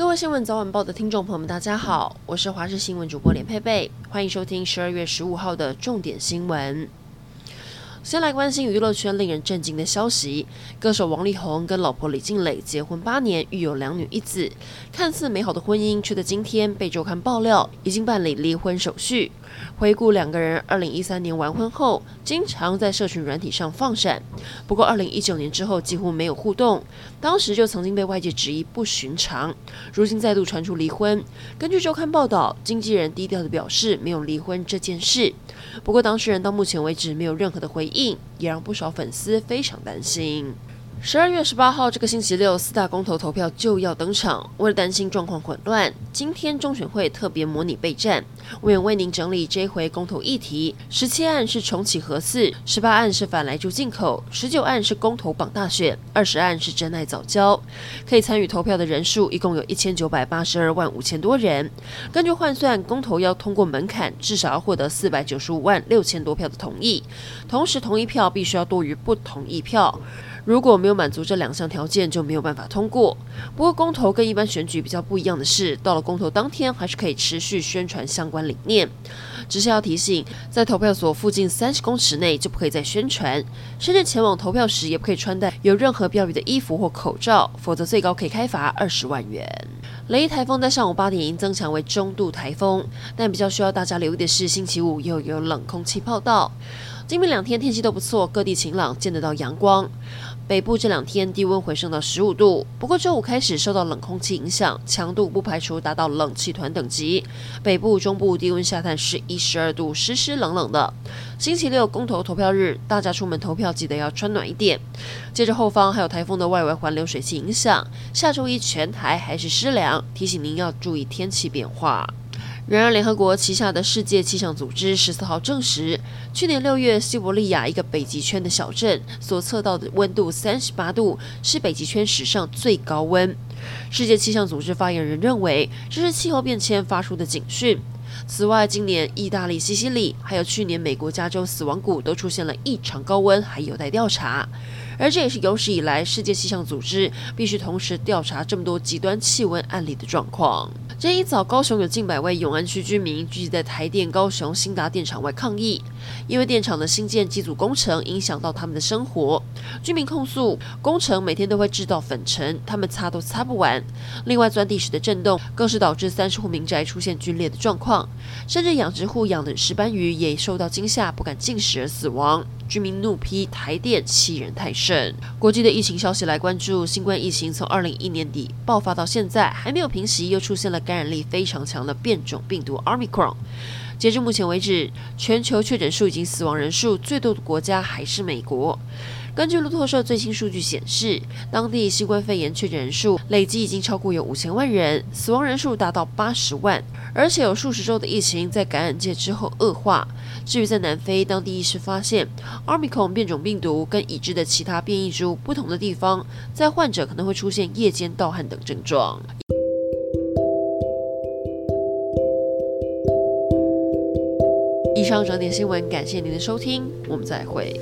各位新闻早晚报的听众朋友们，大家好，我是华视新闻主播连佩佩，欢迎收听十二月十五号的重点新闻。先来关心娱乐圈令人震惊的消息：歌手王力宏跟老婆李静蕾结婚八年，育有两女一子，看似美好的婚姻，却在今天被周刊爆料已经办理离婚手续。回顾两个人二零一三年完婚后，经常在社群软体上放闪，不过二零一九年之后几乎没有互动，当时就曾经被外界质疑不寻常。如今再度传出离婚，根据周刊报道，经纪人低调地表示没有离婚这件事。不过当事人到目前为止没有任何的回应，也让不少粉丝非常担心。十二月十八号这个星期六，四大公投投票就要登场。为了担心状况混乱，今天中选会特别模拟备战，我也为您整理这回公投议题：十七案是重启核四，十八案是反莱猪进口，十九案是公投榜大选，二十案是真爱藻礁。可以参与投票的人数一共有一千九百八十二万五千多人。根据换算，公投要通过门槛，至少要获得四百九十五万六千多票的同意，同时同意票必须要多于不同意票。如果没有满足这两项条件，就没有办法通过。不过，公投跟一般选举比较不一样的是，到了公投当天，还是可以持续宣传相关理念。只是要提醒，在投票所附近三十公尺内就不可以再宣传，甚至前往投票时也不可以穿戴有任何标语的衣服或口罩，否则最高可以开罚二十万元。雷伊台风在上午八点已增强为中度台风，但比较需要大家留意的是，星期五又有冷空气报到。今明两天天气都不错，各地晴朗，见得到阳光。北部这两天低温回升到十五度，不过周五开始受到冷空气影响，强度不排除达到冷气团等级。北部、中部低温下探十一、十二度，湿湿冷冷的。星期六公投投票日，大家出门投票记得要穿暖一点。接着后方还有台风的外围环流水气影响，下周一全台还是湿凉，提醒您要注意天气变化。然而，联合国旗下的世界气象组织十四号证实，去年六月西伯利亚一个北极圈的小镇所测到的温度三十八度，是北极圈史上最高温。世界气象组织发言人认为，这是气候变迁发出的警讯。此外，今年意大利西西里，还有去年美国加州死亡谷都出现了异常高温，还有待调查。而这也是有史以来世界气象组织必须同时调查这么多极端气温案例的状况。今天一早，高雄有近百位永安区居民聚集在台电高雄兴达电厂外抗议，因为电厂的新建机组工程影响到他们的生活。居民控诉，工程每天都会制造粉尘，他们擦都擦不完。另外，钻地时的震动更是导致三十户民宅出现龟裂的状况，甚至养殖户养的石斑鱼也受到惊吓，不敢进食而死亡。居民怒批台电欺人太甚。国际的疫情消息来关注，新冠疫情从二零一一年底爆发到现在还没有平息，又出现了感染力非常强的变种病毒 Omicron。截至目前为止，全球确诊数已经死亡人数最多的国家还是美国。根据路透社最新数据显示，当地新冠肺炎确诊人数累计已经超过有五千万人，死亡人数达到八十万，而且有数十周的疫情在感染界之后恶化。至于在南非，当地医师发现，Omicron 变种病毒跟已知的其他变异株不同的地方，在患者可能会出现夜间盗汗等症状。以上整点新闻，感谢您的收听，我们再会。